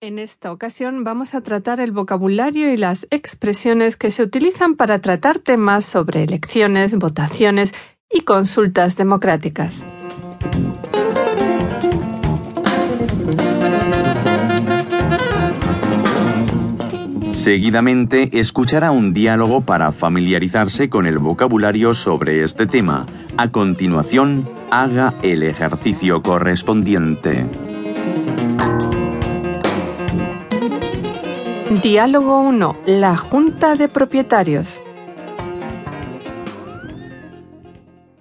En esta ocasión vamos a tratar el vocabulario y las expresiones que se utilizan para tratar temas sobre elecciones, votaciones y consultas democráticas. Seguidamente escuchará un diálogo para familiarizarse con el vocabulario sobre este tema. A continuación, haga el ejercicio correspondiente. Diálogo 1. La Junta de Propietarios.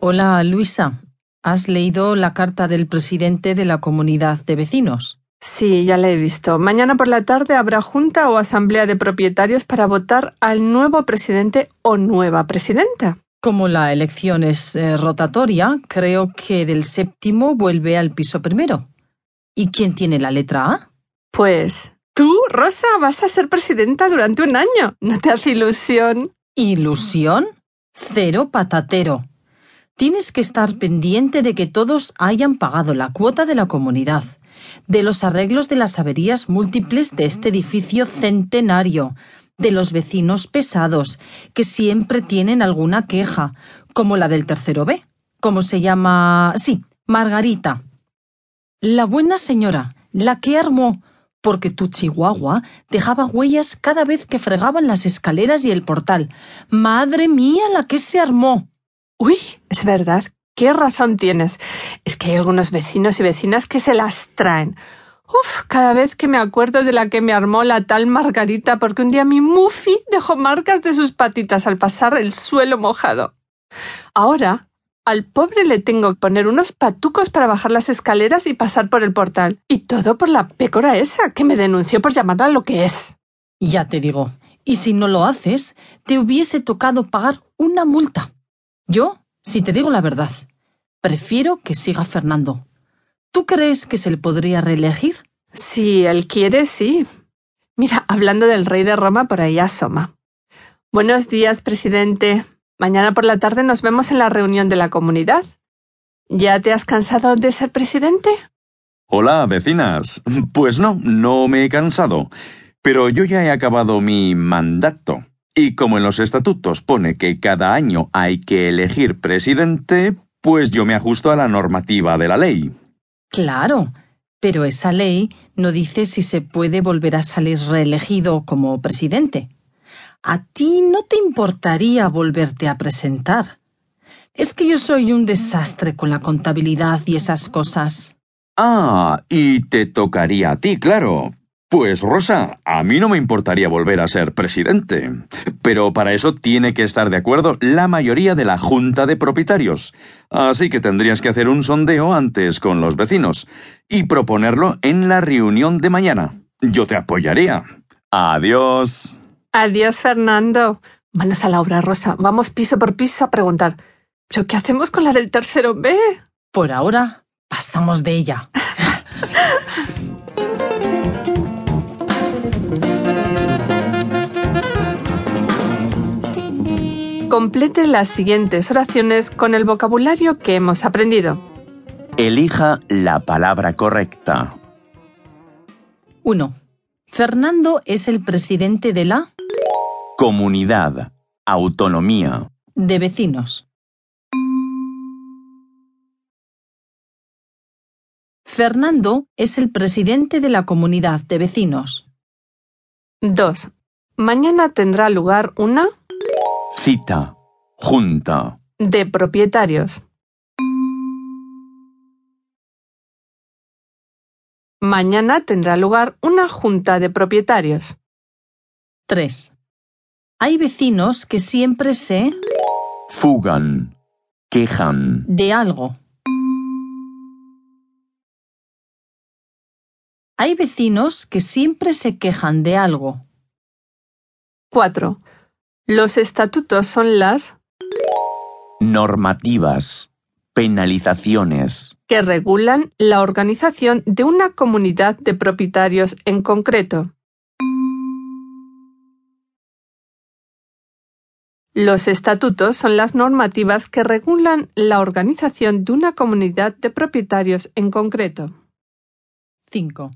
Hola, Luisa. ¿Has leído la carta del presidente de la comunidad de vecinos? Sí, ya la he visto. Mañana por la tarde habrá junta o asamblea de propietarios para votar al nuevo presidente o nueva presidenta. Como la elección es eh, rotatoria, creo que del séptimo vuelve al piso primero. ¿Y quién tiene la letra A? Pues tú, Rosa, vas a ser presidenta durante un año. ¿No te hace ilusión? ¿Ilusión? Cero patatero. Tienes que estar pendiente de que todos hayan pagado la cuota de la comunidad de los arreglos de las averías múltiples de este edificio centenario, de los vecinos pesados, que siempre tienen alguna queja, como la del tercero B. ¿Cómo se llama? Sí, Margarita. La buena señora, la que armó, porque tu chihuahua dejaba huellas cada vez que fregaban las escaleras y el portal. Madre mía, la que se armó. Uy, es verdad qué razón tienes. Es que hay algunos vecinos y vecinas que se las traen. Uf, cada vez que me acuerdo de la que me armó la tal Margarita porque un día mi Muffy dejó marcas de sus patitas al pasar el suelo mojado. Ahora, al pobre le tengo que poner unos patucos para bajar las escaleras y pasar por el portal. Y todo por la pécora esa que me denunció por llamarla lo que es. Ya te digo. Y si no lo haces, te hubiese tocado pagar una multa. Yo, si te digo la verdad, Prefiero que siga Fernando. ¿Tú crees que se le podría reelegir? Si él quiere, sí. Mira, hablando del rey de Roma, por ahí asoma. Buenos días, presidente. Mañana por la tarde nos vemos en la reunión de la comunidad. ¿Ya te has cansado de ser presidente? Hola, vecinas. Pues no, no me he cansado. Pero yo ya he acabado mi mandato. Y como en los estatutos pone que cada año hay que elegir presidente, pues yo me ajusto a la normativa de la ley. Claro, pero esa ley no dice si se puede volver a salir reelegido como presidente. A ti no te importaría volverte a presentar. Es que yo soy un desastre con la contabilidad y esas cosas. Ah, y te tocaría a ti, claro. Pues Rosa, a mí no me importaría volver a ser presidente. Pero para eso tiene que estar de acuerdo la mayoría de la Junta de Propietarios. Así que tendrías que hacer un sondeo antes con los vecinos y proponerlo en la reunión de mañana. Yo te apoyaría. Adiós. Adiós, Fernando. Manos a la obra, Rosa. Vamos piso por piso a preguntar. ¿Pero qué hacemos con la del tercero B? Por ahora, pasamos de ella. Complete las siguientes oraciones con el vocabulario que hemos aprendido. Elija la palabra correcta. 1. Fernando es el presidente de la Comunidad. Autonomía. de vecinos. Fernando es el presidente de la comunidad de vecinos. 2. Mañana tendrá lugar una Cita. Junta. de propietarios. Mañana tendrá lugar una junta de propietarios. 3. Hay vecinos que siempre se Fugan. Quejan. de algo. Hay vecinos que siempre se quejan de algo. 4. Los estatutos son las Normativas. Penalizaciones. que regulan la organización de una comunidad de propietarios en concreto. Los estatutos son las normativas que regulan la organización de una comunidad de propietarios en concreto. 5.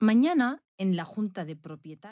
Mañana en la junta de propietarios.